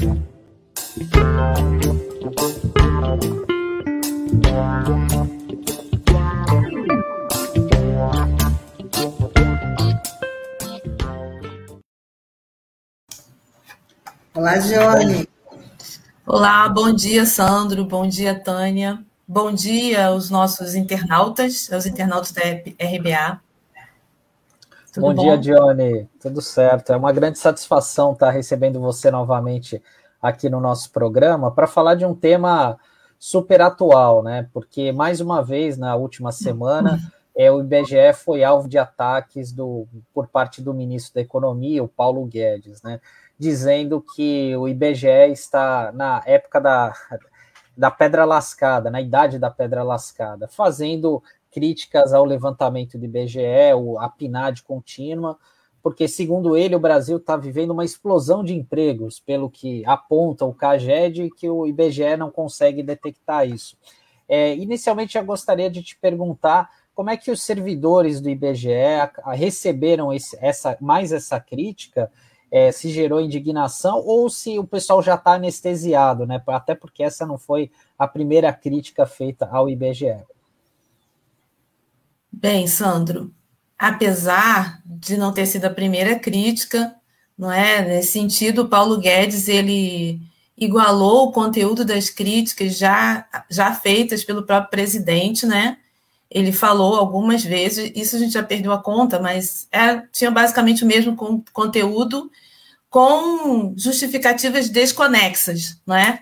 Olá, Johnny. Olá, bom dia, Sandro. Bom dia, Tânia. Bom dia aos nossos internautas, aos internautas da RBA. Tudo bom, bom dia, Johnny. Tudo certo. É uma grande satisfação estar recebendo você novamente aqui no nosso programa para falar de um tema super atual, né? Porque mais uma vez na última semana é, o IBGE foi alvo de ataques do, por parte do ministro da Economia, o Paulo Guedes, né? dizendo que o IBGE está na época da, da pedra lascada, na idade da pedra lascada, fazendo críticas ao levantamento do IBGE, a PNAD contínua, porque, segundo ele, o Brasil está vivendo uma explosão de empregos, pelo que aponta o CAGED, que o IBGE não consegue detectar isso. É, inicialmente, eu gostaria de te perguntar como é que os servidores do IBGE receberam esse, essa, mais essa crítica é, se gerou indignação ou se o pessoal já está anestesiado, né? Até porque essa não foi a primeira crítica feita ao IBGE. Bem, Sandro, apesar de não ter sido a primeira crítica, não é? Nesse sentido, Paulo Guedes ele igualou o conteúdo das críticas já, já feitas pelo próprio presidente, né? Ele falou algumas vezes, isso a gente já perdeu a conta, mas é, tinha basicamente o mesmo conteúdo com justificativas desconexas, não é?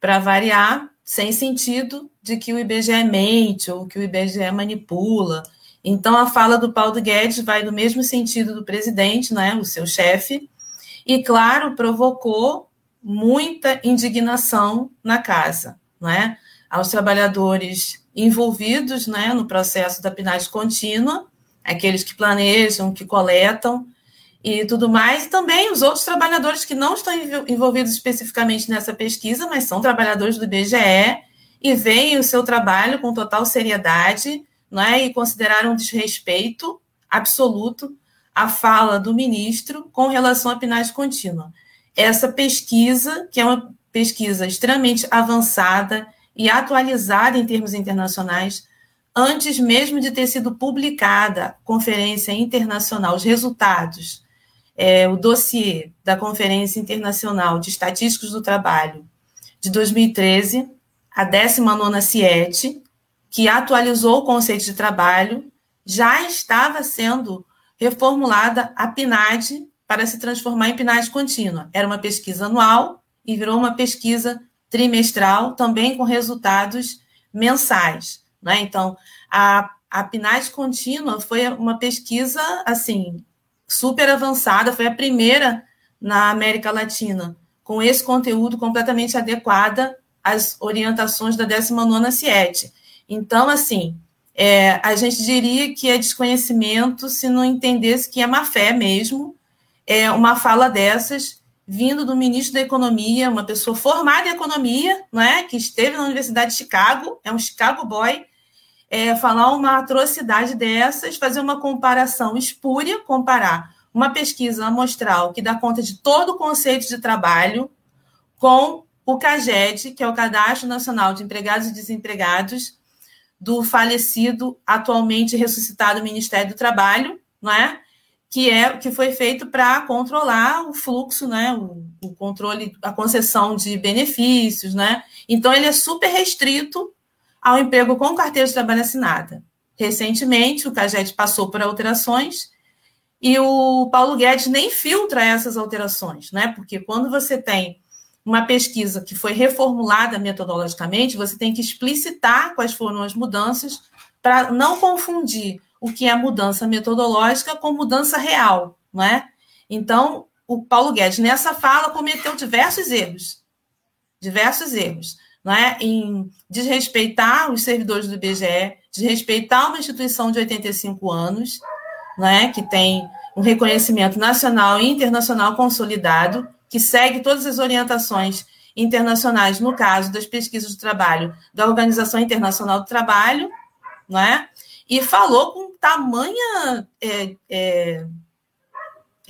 Para variar, sem sentido de que o IBGE mente ou que o IBGE manipula. Então, a fala do Paulo Guedes vai no mesmo sentido do presidente, né, o seu chefe, e, claro, provocou muita indignação na casa, não é? aos trabalhadores envolvidos né, no processo da PNAD contínua, aqueles que planejam, que coletam e tudo mais, e também os outros trabalhadores que não estão envolvidos especificamente nessa pesquisa, mas são trabalhadores do IBGE e veem o seu trabalho com total seriedade né, e consideraram um desrespeito absoluto à fala do ministro com relação à PNAD contínua. Essa pesquisa, que é uma pesquisa extremamente avançada e atualizada em termos internacionais, antes mesmo de ter sido publicada a Conferência Internacional, os resultados, é, o dossiê da Conferência Internacional de Estatísticos do Trabalho de 2013, a 19 CIET, que atualizou o conceito de trabalho, já estava sendo reformulada a PNAD para se transformar em PNAD contínua. Era uma pesquisa anual e virou uma pesquisa trimestral, também com resultados mensais. Né? Então, a, a PNAD contínua foi uma pesquisa assim super avançada, foi a primeira na América Latina com esse conteúdo completamente adequada às orientações da 19ª CIET. Então, assim, é, a gente diria que é desconhecimento se não entendesse que é má fé mesmo, é uma fala dessas vindo do ministro da Economia, uma pessoa formada em economia, não é? que esteve na Universidade de Chicago, é um Chicago boy, é, falar uma atrocidade dessas, fazer uma comparação espúria, comparar uma pesquisa amostral que dá conta de todo o conceito de trabalho com o CAGED, que é o Cadastro Nacional de Empregados e Desempregados, do falecido, atualmente ressuscitado Ministério do Trabalho, não é? que é que foi feito para controlar o fluxo, né, o, o, controle, a concessão de benefícios, né? Então ele é super restrito ao emprego com carteira de trabalho assinada. Recentemente o CAGED passou por alterações e o Paulo Guedes nem filtra essas alterações, né? Porque quando você tem uma pesquisa que foi reformulada metodologicamente, você tem que explicitar quais foram as mudanças para não confundir o que é mudança metodológica com mudança real, não é? Então, o Paulo Guedes, nessa fala, cometeu diversos erros, diversos erros, não é? Em desrespeitar os servidores do IBGE, desrespeitar uma instituição de 85 anos, não é? Que tem um reconhecimento nacional e internacional consolidado, que segue todas as orientações internacionais, no caso das pesquisas de trabalho da Organização Internacional do Trabalho, não é? E falou com tamanha é, é,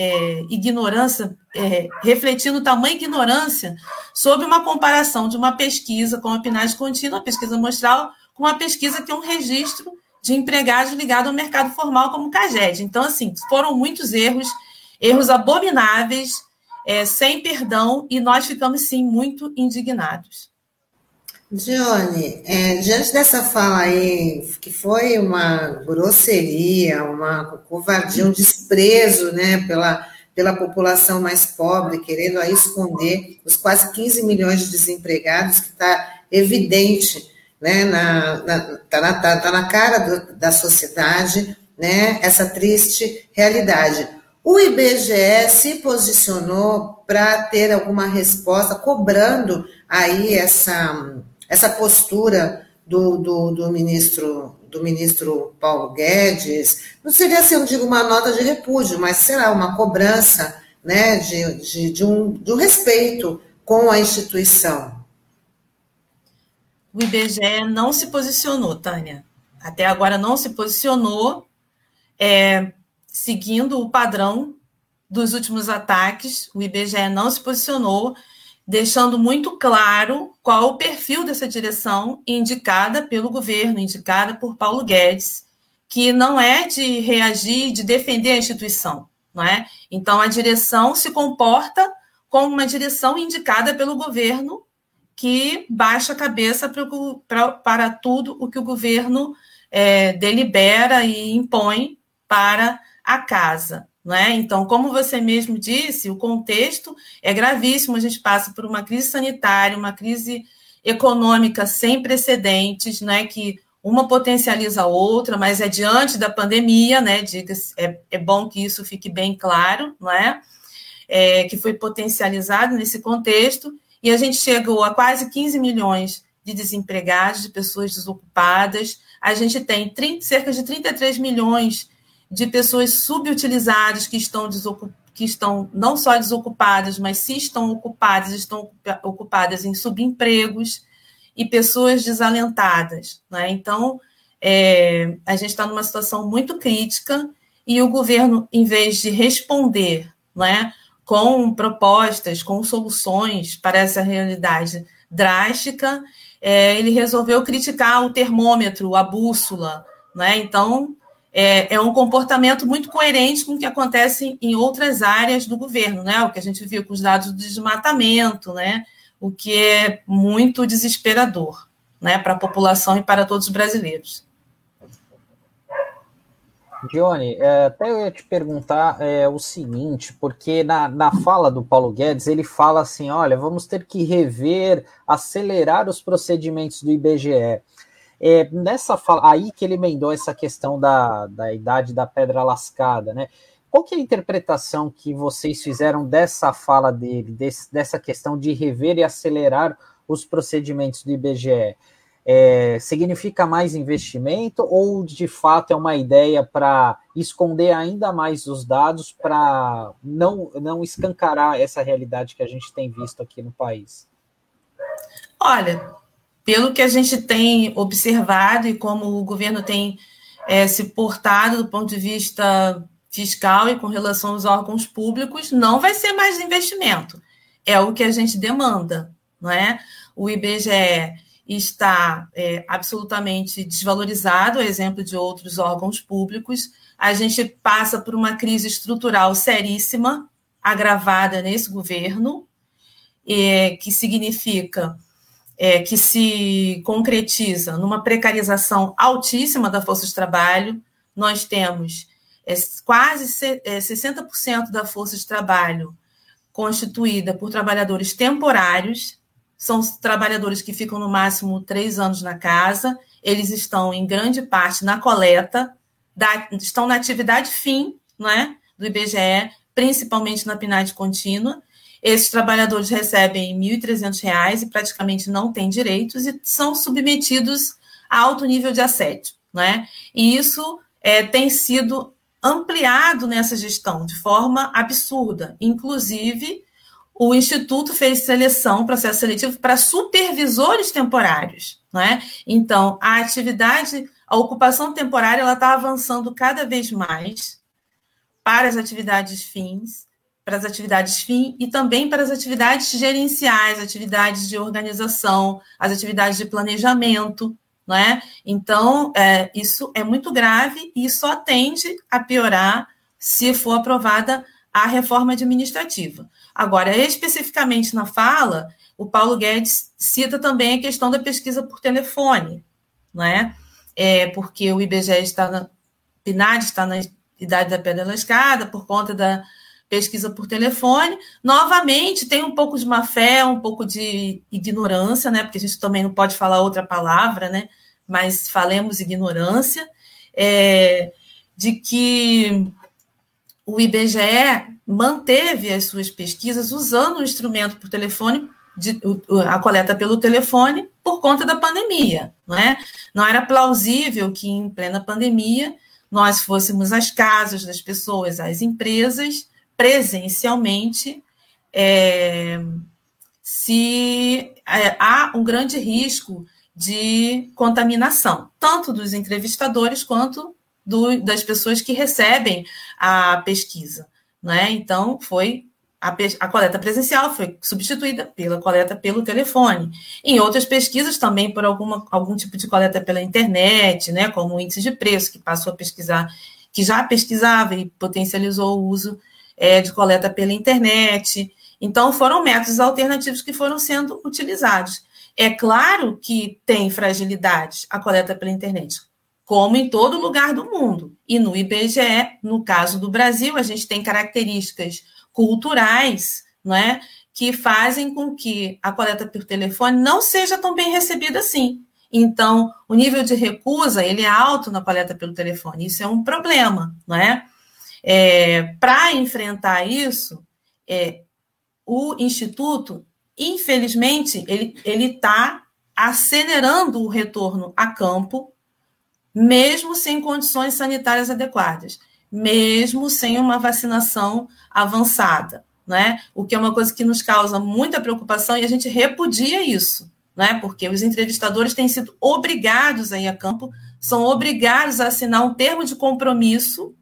é, ignorância, é, refletindo tamanha ignorância sobre uma comparação de uma pesquisa com a PNAD contínua, a pesquisa amostral, com uma pesquisa que é um registro de empregados ligado ao mercado formal como o CAGED. Então, assim, foram muitos erros, erros abomináveis, é, sem perdão, e nós ficamos, sim, muito indignados. Johnny, é, diante dessa fala aí, que foi uma grosseria, uma covardia, um desprezo né, pela, pela população mais pobre, querendo aí esconder os quase 15 milhões de desempregados, que está evidente, né, na, tá, na, tá, tá na cara do, da sociedade, né, essa triste realidade. O IBGE se posicionou para ter alguma resposta, cobrando aí essa essa postura do, do, do, ministro do ministro Paulo Guedes, não seria assim, eu digo uma nota de repúdio, mas será uma cobrança né, de, de, de, um, de um respeito com a instituição. O IBGE não se posicionou, Tânia. Até agora não se posicionou, é, seguindo o padrão dos últimos ataques. O IBGE não se posicionou deixando muito claro qual o perfil dessa direção indicada pelo governo, indicada por Paulo Guedes, que não é de reagir, de defender a instituição, não é? Então a direção se comporta como uma direção indicada pelo governo que baixa a cabeça para, tudo o que o governo é, delibera e impõe para a casa. É? Então, como você mesmo disse, o contexto é gravíssimo. A gente passa por uma crise sanitária, uma crise econômica sem precedentes, né, que uma potencializa a outra, mas é diante da pandemia, né, diga é, é bom que isso fique bem claro, não é? é? Que foi potencializado nesse contexto, e a gente chegou a quase 15 milhões de desempregados, de pessoas desocupadas, a gente tem 30, cerca de 33 milhões de pessoas subutilizadas que estão que estão não só desocupadas, mas se estão ocupadas, estão ocupadas em subempregos e pessoas desalentadas. Né? Então, é, a gente está numa situação muito crítica e o governo, em vez de responder né, com propostas, com soluções para essa realidade drástica, é, ele resolveu criticar o termômetro, a bússola. Né? Então, é, é, um comportamento muito coerente com o que acontece em outras áreas do governo, né? O que a gente viu com os dados do desmatamento, né? O que é muito desesperador, né? Para a população e para todos os brasileiros. Johnny, é, até eu ia te perguntar é, o seguinte, porque na, na fala do Paulo Guedes, ele fala assim: olha, vamos ter que rever, acelerar os procedimentos do IBGE. É, nessa fala, aí que ele emendou essa questão da, da idade da pedra lascada, né? Qual que é a interpretação que vocês fizeram dessa fala dele, desse, dessa questão de rever e acelerar os procedimentos do IBGE? É, significa mais investimento ou de fato é uma ideia para esconder ainda mais os dados para não, não escancarar essa realidade que a gente tem visto aqui no país? Olha, pelo que a gente tem observado e como o governo tem é, se portado do ponto de vista fiscal e com relação aos órgãos públicos, não vai ser mais investimento. É o que a gente demanda, não é? O IBGE está é, absolutamente desvalorizado, exemplo de outros órgãos públicos. A gente passa por uma crise estrutural seríssima, agravada nesse governo, é, que significa é, que se concretiza numa precarização altíssima da força de trabalho. Nós temos é, quase é, 60% da força de trabalho constituída por trabalhadores temporários, são trabalhadores que ficam no máximo três anos na casa, eles estão em grande parte na coleta, da, estão na atividade fim né, do IBGE, principalmente na PNAD contínua, esses trabalhadores recebem R$ 1.300 e praticamente não têm direitos e são submetidos a alto nível de assédio. Né? E isso é, tem sido ampliado nessa gestão de forma absurda. Inclusive, o Instituto fez seleção, processo seletivo, para supervisores temporários. Né? Então, a atividade, a ocupação temporária, ela está avançando cada vez mais para as atividades fins, para as atividades fim e também para as atividades gerenciais, atividades de organização, as atividades de planejamento, não é? Então, é, isso é muito grave e só tende a piorar se for aprovada a reforma administrativa. Agora, especificamente na fala, o Paulo Guedes cita também a questão da pesquisa por telefone, não é? é porque o IBGE está na, PNAD está na idade da pedra lascada por conta da pesquisa por telefone. Novamente, tem um pouco de má fé, um pouco de ignorância, né? Porque a gente também não pode falar outra palavra, né? Mas falemos ignorância, é, de que o IBGE manteve as suas pesquisas usando o instrumento por telefone, de, a coleta pelo telefone, por conta da pandemia. Não, é? não era plausível que, em plena pandemia, nós fôssemos às casas das pessoas, às empresas, presencialmente, é, se é, há um grande risco de contaminação, tanto dos entrevistadores quanto do, das pessoas que recebem a pesquisa. Né? Então, foi a, a, coleta presencial foi substituída pela coleta pelo telefone. Em outras pesquisas, também por alguma, algum tipo de coleta pela internet, né, como o índice de preço, que passou a pesquisar, que já pesquisava e potencializou o uso é, de coleta pela internet. Então, foram métodos alternativos que foram sendo utilizados. É claro que tem fragilidades a coleta pela internet, como em todo lugar do mundo. E no IBGE, no caso do Brasil, a gente tem características culturais, não é? Que fazem com que a coleta por telefone não seja tão bem recebida assim. Então, o nível de recusa ele é alto na coleta pelo telefone. Isso é um problema, não é? é Para enfrentar isso, é, o Instituto, infelizmente, ele está acelerando o retorno a campo, mesmo sem condições sanitárias adequadas mesmo sem uma vacinação avançada, né? O que é uma coisa que nos causa muita preocupação e a gente repudia isso, né? Porque os entrevistadores têm sido obrigados a ir a campo, são obrigados a assinar um termo de compromisso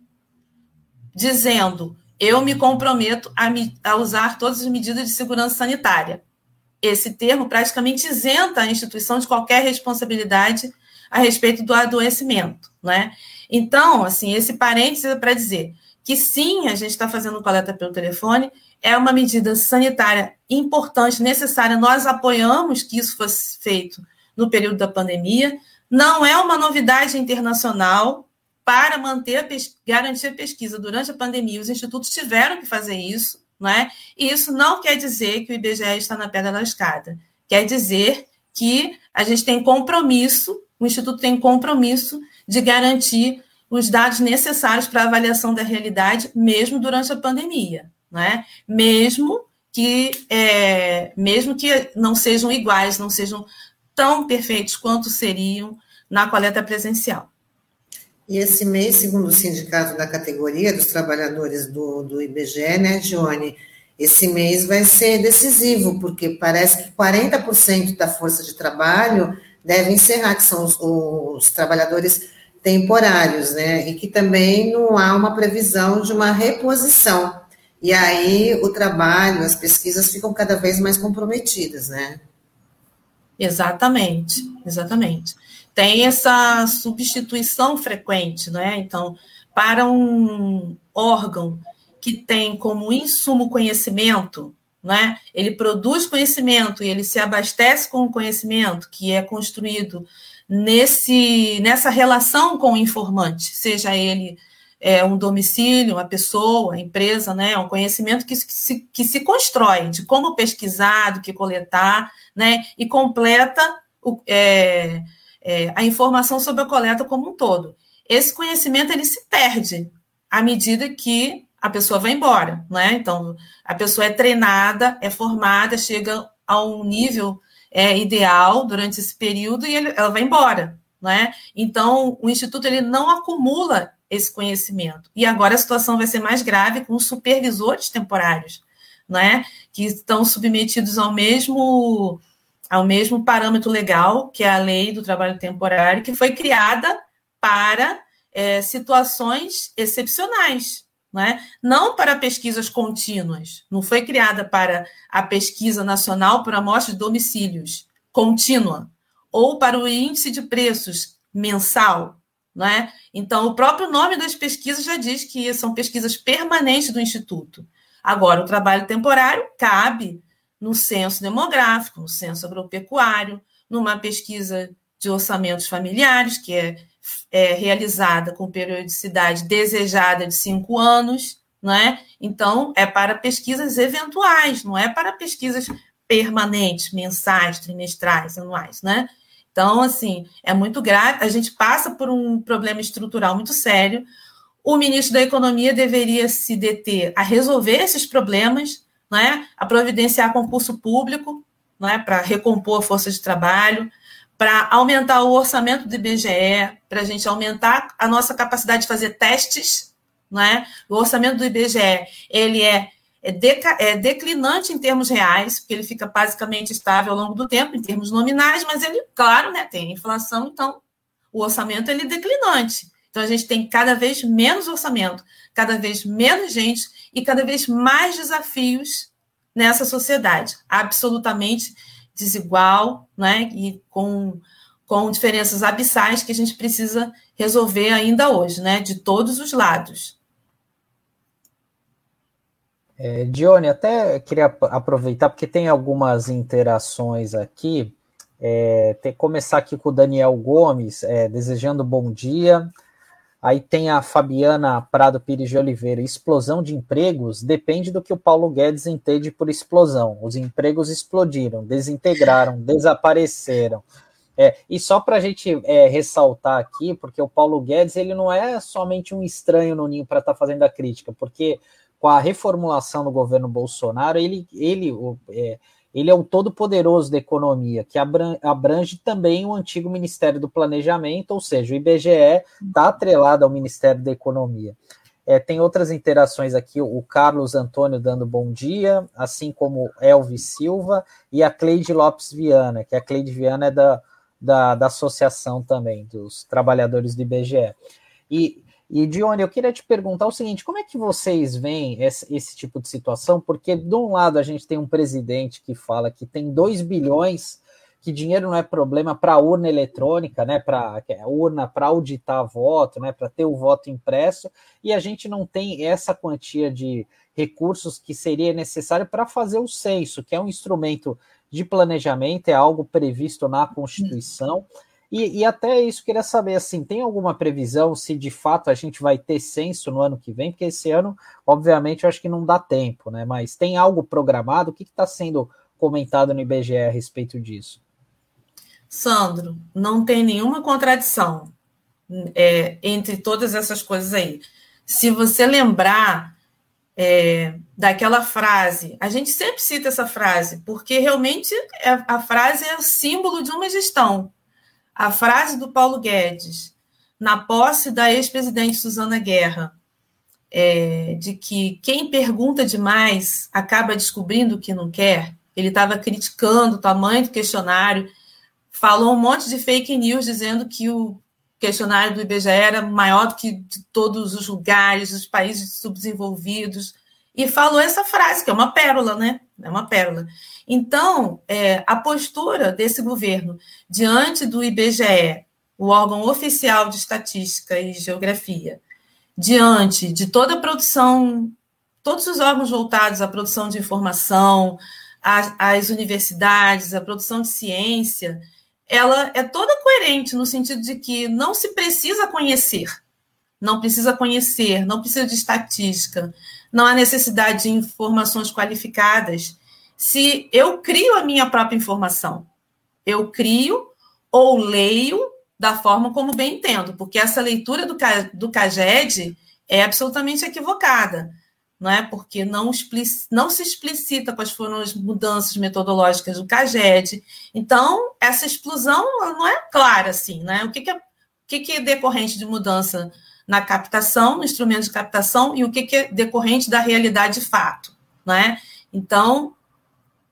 dizendo: eu me comprometo a, me, a usar todas as medidas de segurança sanitária. Esse termo praticamente isenta a instituição de qualquer responsabilidade a respeito do adoecimento, né? Então, assim, esse parênteses é para dizer que sim, a gente está fazendo coleta pelo telefone, é uma medida sanitária importante, necessária. Nós apoiamos que isso fosse feito no período da pandemia. Não é uma novidade internacional para manter a garantir a pesquisa durante a pandemia. Os institutos tiveram que fazer isso, não é? E isso não quer dizer que o IBGE está na pedra lascada. Quer dizer que a gente tem compromisso, o instituto tem compromisso de garantir os dados necessários para a avaliação da realidade, mesmo durante a pandemia, né? mesmo que é, mesmo que não sejam iguais, não sejam tão perfeitos quanto seriam na coleta presencial. E esse mês, segundo o sindicato da categoria dos trabalhadores do, do IBGE, né, Johnny, esse mês vai ser decisivo, porque parece que 40% da força de trabalho deve encerrar, que são os, os trabalhadores temporários, né? E que também não há uma previsão de uma reposição. E aí o trabalho, as pesquisas ficam cada vez mais comprometidas, né? Exatamente, exatamente. Tem essa substituição frequente, né? Então, para um órgão que tem como insumo conhecimento, né? Ele produz conhecimento e ele se abastece com o conhecimento que é construído nesse, nessa relação com o informante, seja ele é, um domicílio, uma pessoa, empresa, né, um conhecimento que, que, se, que se constrói de como pesquisar, do que coletar, né, e completa o, é, é, a informação sobre a coleta como um todo. Esse conhecimento ele se perde à medida que a pessoa vai embora, né? Então, a pessoa é treinada, é formada, chega a um nível é, ideal durante esse período e ele, ela vai embora, né? Então, o Instituto ele não acumula esse conhecimento. E agora a situação vai ser mais grave com os supervisores temporários, né? Que estão submetidos ao mesmo ao mesmo parâmetro legal, que é a lei do trabalho temporário, que foi criada para é, situações excepcionais, não, é? não para pesquisas contínuas, não foi criada para a pesquisa nacional por amostra de domicílios contínua, ou para o índice de preços mensal, é? Então, o próprio nome das pesquisas já diz que são pesquisas permanentes do Instituto. Agora, o trabalho temporário cabe no censo demográfico, no censo agropecuário, numa pesquisa de orçamentos familiares, que é, é realizada com periodicidade desejada de cinco anos, não é? Então, é para pesquisas eventuais, não é para pesquisas permanentes, mensais, trimestrais, anuais, né? Então, assim, é muito grave. A gente passa por um problema estrutural muito sério. O ministro da Economia deveria se deter a resolver esses problemas, né? a providenciar concurso público né? para recompor a força de trabalho, para aumentar o orçamento do IBGE, para a gente aumentar a nossa capacidade de fazer testes. Né? O orçamento do IBGE ele é é, deca, é declinante em termos reais, porque ele fica basicamente estável ao longo do tempo, em termos nominais, mas ele, claro, né, tem inflação, então o orçamento ele é declinante. Então a gente tem cada vez menos orçamento, cada vez menos gente e cada vez mais desafios nessa sociedade, absolutamente desigual, né, e com, com diferenças abissais que a gente precisa resolver ainda hoje, né, de todos os lados. É, Dione, até queria aproveitar, porque tem algumas interações aqui. É, tem, começar aqui com o Daniel Gomes, é, desejando bom dia. Aí tem a Fabiana Prado Pires de Oliveira. Explosão de empregos depende do que o Paulo Guedes entende por explosão. Os empregos explodiram, desintegraram, desapareceram. É, e só para a gente é, ressaltar aqui, porque o Paulo Guedes ele não é somente um estranho no ninho para estar tá fazendo a crítica, porque com a reformulação do governo Bolsonaro, ele, ele, é, ele é o todo-poderoso da economia, que abrange também o antigo Ministério do Planejamento, ou seja, o IBGE está atrelado ao Ministério da Economia. É, tem outras interações aqui, o Carlos Antônio dando bom dia, assim como Elvis Silva e a Cleide Lopes Viana, que a Cleide Viana é da, da, da associação também, dos trabalhadores do IBGE. E e, Dione, eu queria te perguntar o seguinte: como é que vocês veem esse, esse, tipo de situação? Porque, de um lado, a gente tem um presidente que fala que tem 2 bilhões, que dinheiro não é problema para urna eletrônica, né? Para é urna para auditar voto, né? Para ter o voto impresso, e a gente não tem essa quantia de recursos que seria necessário para fazer o censo, que é um instrumento de planejamento, é algo previsto na Constituição. E, e, até isso queria saber, assim, tem alguma previsão se de fato a gente vai ter censo no ano que vem? Porque esse ano, obviamente, eu acho que não dá tempo, né? Mas tem algo programado? O que está sendo comentado no IBGE a respeito disso? Sandro, não tem nenhuma contradição é, entre todas essas coisas aí. Se você lembrar é, daquela frase, a gente sempre cita essa frase, porque realmente é, a frase é o símbolo de uma gestão a frase do Paulo Guedes, na posse da ex-presidente Suzana Guerra, é, de que quem pergunta demais acaba descobrindo o que não quer, ele estava criticando o tamanho do questionário, falou um monte de fake news dizendo que o questionário do IBGE era maior do que de todos os lugares, os países subdesenvolvidos, e falou essa frase, que é uma pérola, né? É uma pérola. Então, é, a postura desse governo diante do IBGE, o órgão oficial de estatística e geografia, diante de toda a produção, todos os órgãos voltados à produção de informação, às, às universidades, à produção de ciência, ela é toda coerente no sentido de que não se precisa conhecer, não precisa conhecer, não precisa de estatística, não há necessidade de informações qualificadas se eu crio a minha própria informação. Eu crio ou leio da forma como bem entendo, porque essa leitura do, do CAGED é absolutamente equivocada, não é? Porque não, não se explicita quais foram as mudanças metodológicas do CAGED. Então, essa explosão não é clara assim, né? O que, que, é, o que, que é decorrente de mudança na captação, no instrumento de captação, e o que, que é decorrente da realidade de fato. Né? Então,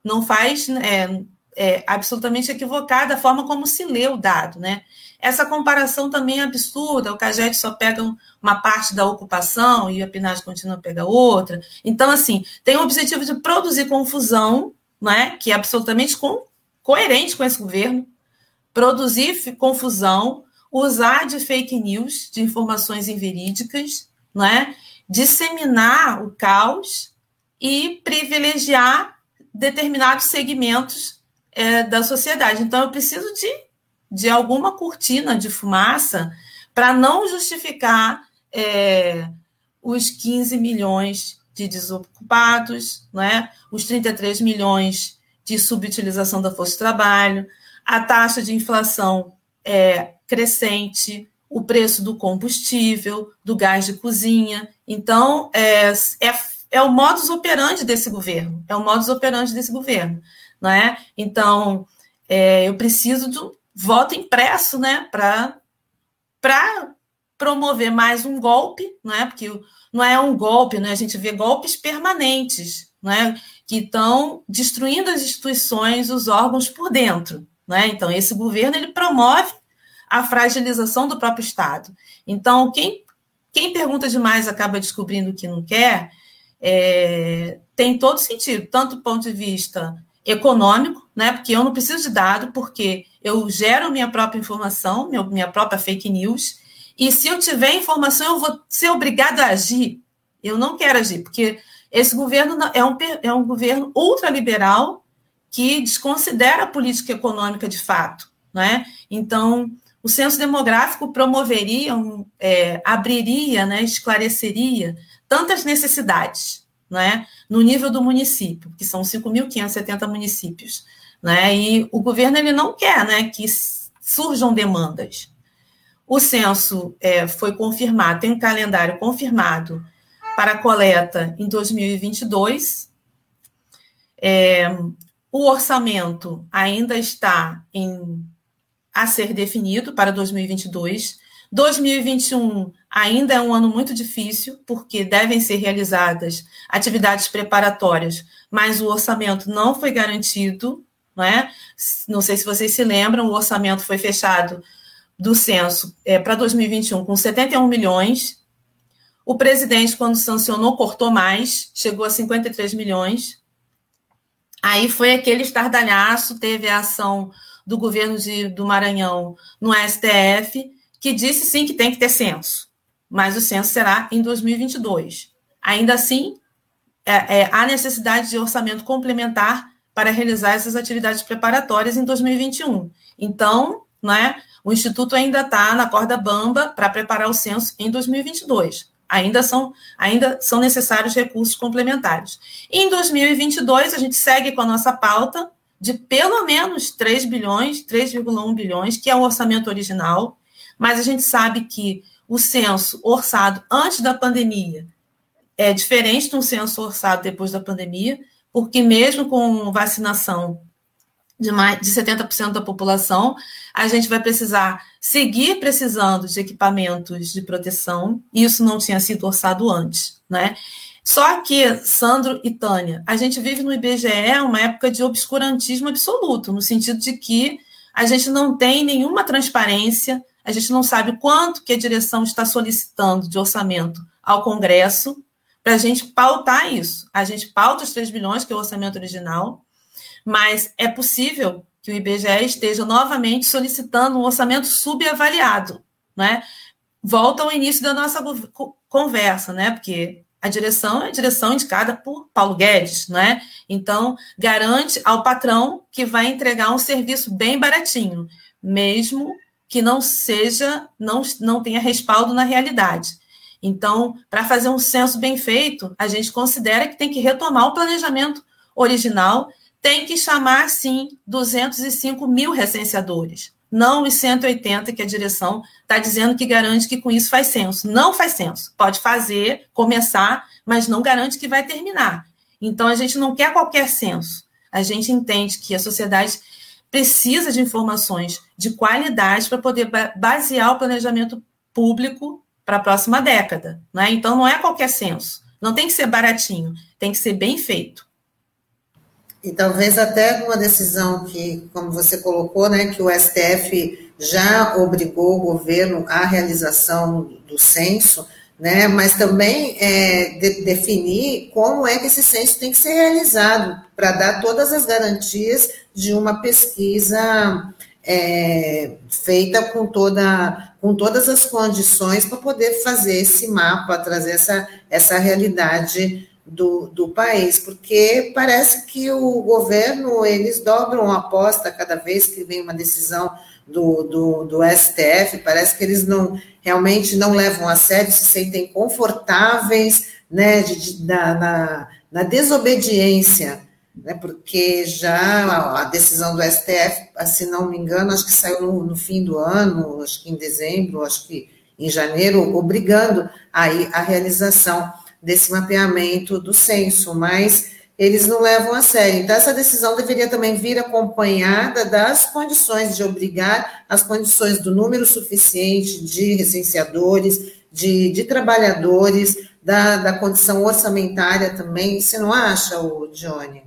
não faz é, é, absolutamente equivocada a forma como se lê o dado. Né? essa comparação também é absurda. O CAGED só pega uma parte da ocupação e a PNAD continua a pegar outra. Então, assim, tem o objetivo de produzir confusão, né, que é absolutamente co coerente com esse governo, produzir confusão, usar de fake news, de informações inverídicas, né, disseminar o caos e privilegiar determinados segmentos é, da sociedade. Então, eu preciso de, de alguma cortina de fumaça para não justificar é, os 15 milhões de desocupados, né? os 33 milhões de subutilização da força de trabalho, a taxa de inflação é, crescente, o preço do combustível, do gás de cozinha. Então, é, é é o modus operandi desse governo, é o modus operandi desse governo, não é? Então, é, eu preciso um voto impresso, né, para promover mais um golpe, não é? Porque não é um golpe, né? A gente vê golpes permanentes, não é? Que estão destruindo as instituições, os órgãos por dentro, né? Então, esse governo ele promove a fragilização do próprio Estado. Então, quem quem pergunta demais acaba descobrindo que não quer, é, tem todo sentido, tanto do ponto de vista econômico, né? Porque eu não preciso de dado, porque eu gero minha própria informação, minha própria fake news, e se eu tiver informação, eu vou ser obrigado a agir. Eu não quero agir, porque esse governo é um, é um governo ultraliberal que desconsidera a política econômica de fato. Né? Então, o censo demográfico promoveria, é, abriria, né, esclareceria tantas necessidades, né, no nível do município, que são 5.570 municípios, né, e o governo ele não quer, né, que surjam demandas. O censo é, foi confirmado, tem um calendário confirmado para coleta em 2022. É, o orçamento ainda está em, a ser definido para 2022. 2021 ainda é um ano muito difícil, porque devem ser realizadas atividades preparatórias, mas o orçamento não foi garantido, não é? Não sei se vocês se lembram, o orçamento foi fechado do censo é, para 2021 com 71 milhões. O presidente, quando sancionou, cortou mais, chegou a 53 milhões. Aí foi aquele estardalhaço, teve a ação do governo de, do Maranhão no STF, que disse sim que tem que ter censo, mas o censo será em 2022. Ainda assim, é, é, há necessidade de orçamento complementar para realizar essas atividades preparatórias em 2021. Então, né, o Instituto ainda está na corda bamba para preparar o censo em 2022. Ainda são, ainda são necessários recursos complementares. Em 2022, a gente segue com a nossa pauta de pelo menos 3 bilhões, 3,1 bilhões, que é o orçamento original, mas a gente sabe que o censo orçado antes da pandemia é diferente de um censo orçado depois da pandemia, porque mesmo com vacinação de mais de 70% da população, a gente vai precisar seguir precisando de equipamentos de proteção, e isso não tinha sido orçado antes, né? Só que, Sandro e Tânia, a gente vive no IBGE uma época de obscurantismo absoluto, no sentido de que a gente não tem nenhuma transparência, a gente não sabe quanto que a direção está solicitando de orçamento ao Congresso para a gente pautar isso. A gente pauta os 3 bilhões, que é o orçamento original, mas é possível que o IBGE esteja novamente solicitando um orçamento subavaliado, né? Volta ao início da nossa conversa, né? Porque a direção é a direção indicada por Paulo Guedes, né? Então, garante ao patrão que vai entregar um serviço bem baratinho, mesmo que não seja, não, não tenha respaldo na realidade. Então, para fazer um censo bem feito, a gente considera que tem que retomar o planejamento original, tem que chamar, sim, 205 mil recenseadores, não os 180 que a direção está dizendo que garante que com isso faz censo. Não faz censo. Pode fazer, começar, mas não garante que vai terminar. Então, a gente não quer qualquer censo. A gente entende que a sociedade precisa de informações de qualidade para poder basear o planejamento público para a próxima década. Né? Então, não é qualquer censo. Não tem que ser baratinho, tem que ser bem feito. E talvez até uma decisão que, como você colocou, né, que o STF já obrigou o governo à realização do censo, né, mas também é, de, definir como é que esse censo tem que ser realizado, para dar todas as garantias de uma pesquisa é, feita com, toda, com todas as condições para poder fazer esse mapa, trazer essa, essa realidade do, do país, porque parece que o governo, eles dobram a aposta cada vez que vem uma decisão do, do, do STF, parece que eles não realmente não levam a sério, se sentem confortáveis né, de, de, na, na, na desobediência, né, porque já a decisão do STF, se não me engano, acho que saiu no, no, fim do ano, acho que em dezembro, acho que em janeiro, obrigando aí a realização desse mapeamento do censo, mas eles não levam a sério. Então, essa decisão deveria também vir acompanhada das condições de obrigar as condições do número suficiente de recenseadores, de, de trabalhadores, da, da condição orçamentária também. Você não acha, o Johnny?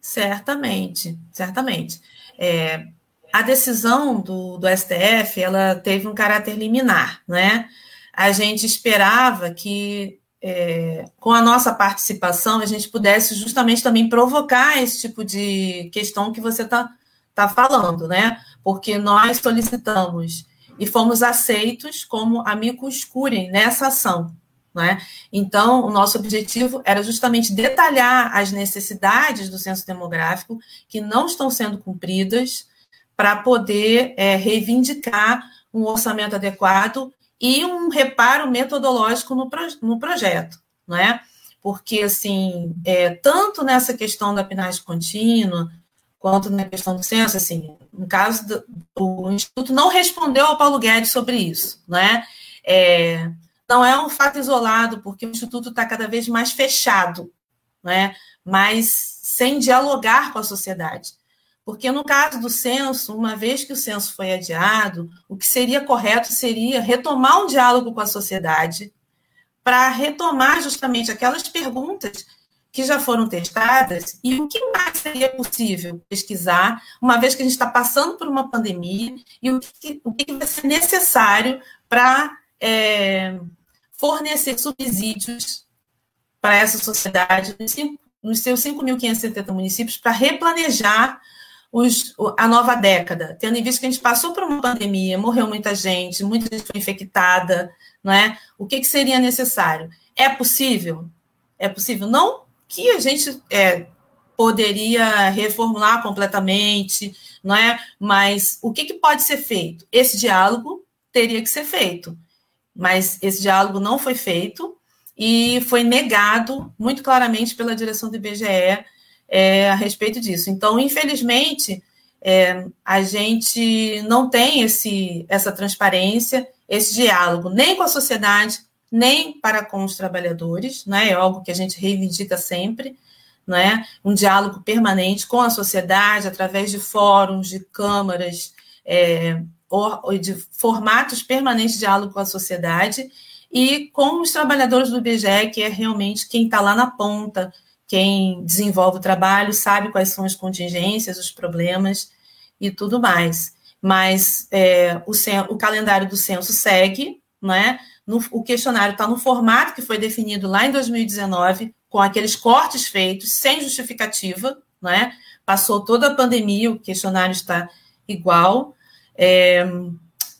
Certamente, certamente. É, a decisão do, do STF, ela teve um caráter liminar, né? A gente esperava que é, com a nossa participação, a gente pudesse justamente também provocar esse tipo de questão que você está tá falando, né? Porque nós solicitamos e fomos aceitos como amigos curem nessa ação. Né? Então, o nosso objetivo era justamente detalhar as necessidades do censo demográfico que não estão sendo cumpridas para poder é, reivindicar um orçamento adequado e um reparo metodológico no, no projeto, não é? Porque, assim, é, tanto nessa questão da PNAD contínua, quanto na questão do censo, assim, no caso do o Instituto não respondeu ao Paulo Guedes sobre isso, não é? não é um fato isolado, porque o Instituto está cada vez mais fechado, não é? mas sem dialogar com a sociedade. Porque no caso do censo, uma vez que o censo foi adiado, o que seria correto seria retomar um diálogo com a sociedade para retomar justamente aquelas perguntas que já foram testadas e o que mais seria possível pesquisar, uma vez que a gente está passando por uma pandemia e o que, o que vai ser necessário para é, fornecer subsídios para essa sociedade nos, nos seus 5.570 municípios para replanejar os, a nova década, tendo em vista que a gente passou por uma pandemia, morreu muita gente, muita gente foi infectada, não é? O que, que seria necessário? É possível? É possível? Não que a gente é, poderia reformular completamente, não é? Mas o que, que pode ser feito? Esse diálogo teria que ser feito, mas esse diálogo não foi feito e foi negado muito claramente pela direção do IBGE é, a respeito disso. Então, infelizmente, é, a gente não tem esse, essa transparência, esse diálogo, nem com a sociedade, nem para com os trabalhadores, né? é algo que a gente reivindica sempre, né? um diálogo permanente com a sociedade, através de fóruns, de câmaras, é, ou, de formatos permanentes de diálogo com a sociedade, e com os trabalhadores do IBGE, que é realmente quem está lá na ponta, quem desenvolve o trabalho sabe quais são as contingências, os problemas e tudo mais. Mas é, o, o, calendário do censo segue, né? No, o questionário está no formato que foi definido lá em 2019, com aqueles cortes feitos, sem justificativa, né? Passou toda a pandemia, o questionário está igual, é,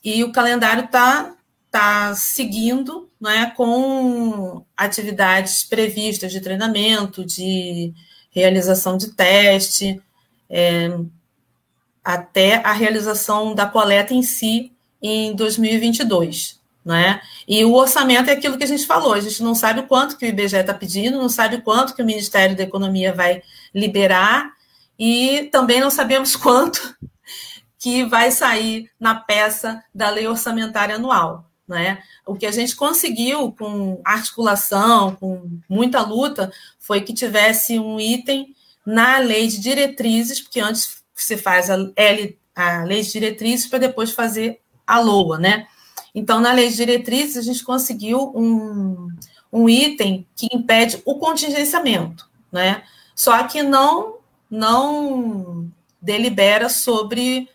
e o calendário está tá seguindo né, com atividades previstas de treinamento, de realização de teste, é, até a realização da coleta em si em 2022. Né? E o orçamento é aquilo que a gente falou, a gente não sabe quanto que o IBGE está pedindo, não sabe quanto que o Ministério da Economia vai liberar, e também não sabemos quanto que vai sair na peça da lei orçamentária anual. Né? O que a gente conseguiu com articulação, com muita luta, foi que tivesse um item na lei de diretrizes, porque antes você faz a, L, a lei de diretrizes para depois fazer a LOA, né? Então, na lei de diretrizes, a gente conseguiu um, um item que impede o contingenciamento, né? Só que não, não delibera sobre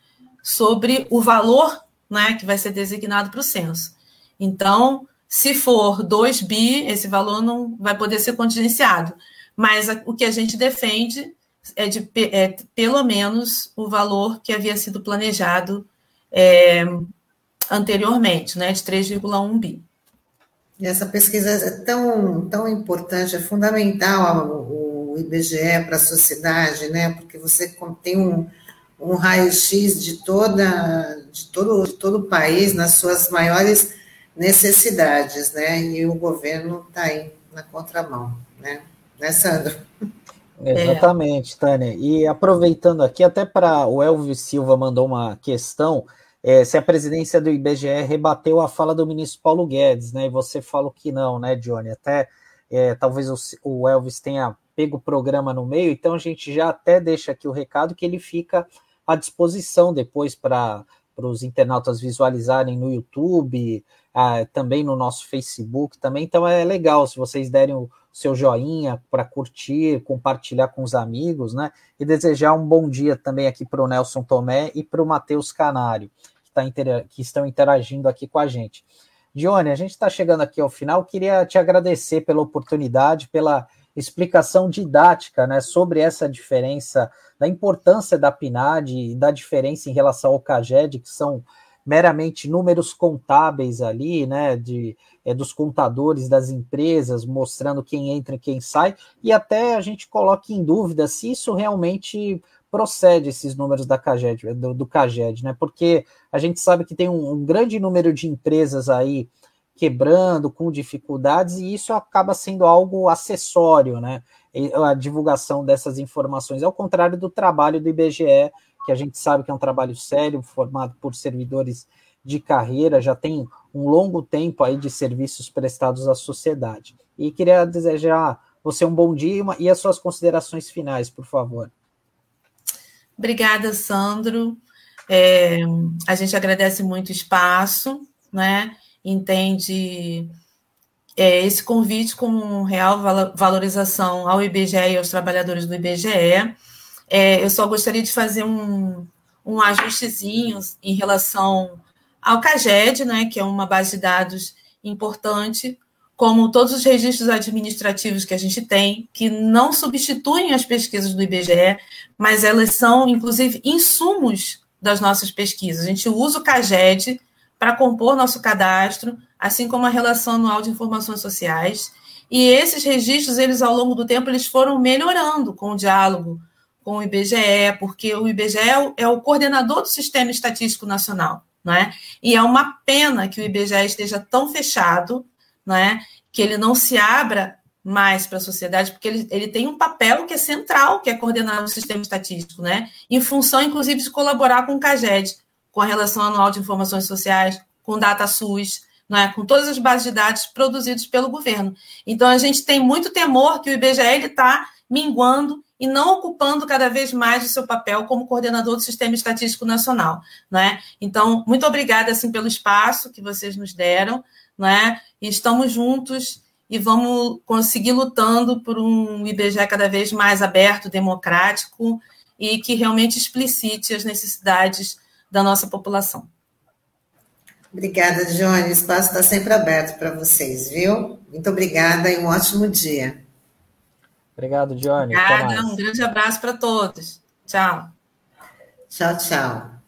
sobre o valor né, que vai ser designado para o censo. Então, se for 2 bi, esse valor não vai poder ser contingenciado. Mas a, o que a gente defende é de é, pelo menos o valor que havia sido planejado é, anteriormente, né, de 3,1 bi. Essa pesquisa é tão, tão importante, é fundamental o, o IBGE para a sociedade, né, porque você tem um, um raio-x de, toda, de, todo, de todo o país nas suas maiores necessidades, né, e o governo está aí na contramão, né, né, Sandro? Exatamente, Tânia. E aproveitando aqui, até para o Elvis Silva mandou uma questão é, se a presidência do IBGE rebateu a fala do ministro Paulo Guedes, né? E você falou que não, né, Johnny? Até é, talvez o, o, Elvis tenha pego o programa no meio, então a gente já até deixa aqui o recado que ele fica à disposição depois para os internautas visualizarem no YouTube, ah, também no nosso Facebook também. Então é legal se vocês derem o seu joinha para curtir, compartilhar com os amigos, né? E desejar um bom dia também aqui para o Nelson Tomé e para o Matheus Canário tá que estão interagindo aqui com a gente. Dione, a gente está chegando aqui ao final. Queria te agradecer pela oportunidade, pela explicação didática né, sobre essa diferença, da importância da PNAD e da diferença em relação ao CAGED, que são meramente números contábeis ali, né, de, é, dos contadores das empresas, mostrando quem entra e quem sai, e até a gente coloca em dúvida se isso realmente procede esses números da CAGED, do, do CAGED, né? Porque a gente sabe que tem um, um, grande número de empresas aí quebrando, com dificuldades, e isso acaba sendo algo acessório, né? A divulgação dessas informações, ao contrário do trabalho do IBGE, que a gente sabe que é um trabalho sério, formado por servidores de carreira, já tem um longo tempo aí de serviços prestados à sociedade. E queria desejar você um bom dia e as suas considerações finais, por favor. Obrigada, Sandro. É, a gente agradece muito o espaço, né? Entende é, esse convite como real valorização ao IBGE e aos trabalhadores do IBGE. É, eu só gostaria de fazer um, um ajustezinho em relação ao CAGED, né, que é uma base de dados importante, como todos os registros administrativos que a gente tem, que não substituem as pesquisas do IBGE, mas elas são, inclusive, insumos das nossas pesquisas. A gente usa o CAGED para compor nosso cadastro, assim como a relação anual de informações sociais. E esses registros, eles ao longo do tempo, eles foram melhorando com o diálogo com o IBGE, porque o IBGE é o coordenador do Sistema Estatístico Nacional, não é? E é uma pena que o IBGE esteja tão fechado né? que ele não se abra mais para a sociedade, porque ele, ele tem um papel que é central, que é coordenar o sistema estatístico, né? em função, inclusive, de colaborar com o CAGED, com a Relação Anual de Informações Sociais, com o DataSUS, né? com todas as bases de dados produzidas pelo governo. Então, a gente tem muito temor que o IBGE está minguando e não ocupando cada vez mais o seu papel como coordenador do Sistema Estatístico Nacional. Né? Então, muito obrigada assim, pelo espaço que vocês nos deram né? E estamos juntos e vamos conseguir lutando por um IBGE cada vez mais aberto, democrático e que realmente explicite as necessidades da nossa população. Obrigada, Johnny. O espaço está sempre aberto para vocês, viu? Muito obrigada e um ótimo dia. Obrigado, Johnny. Obrigada, um grande abraço para todos. Tchau. Tchau, tchau.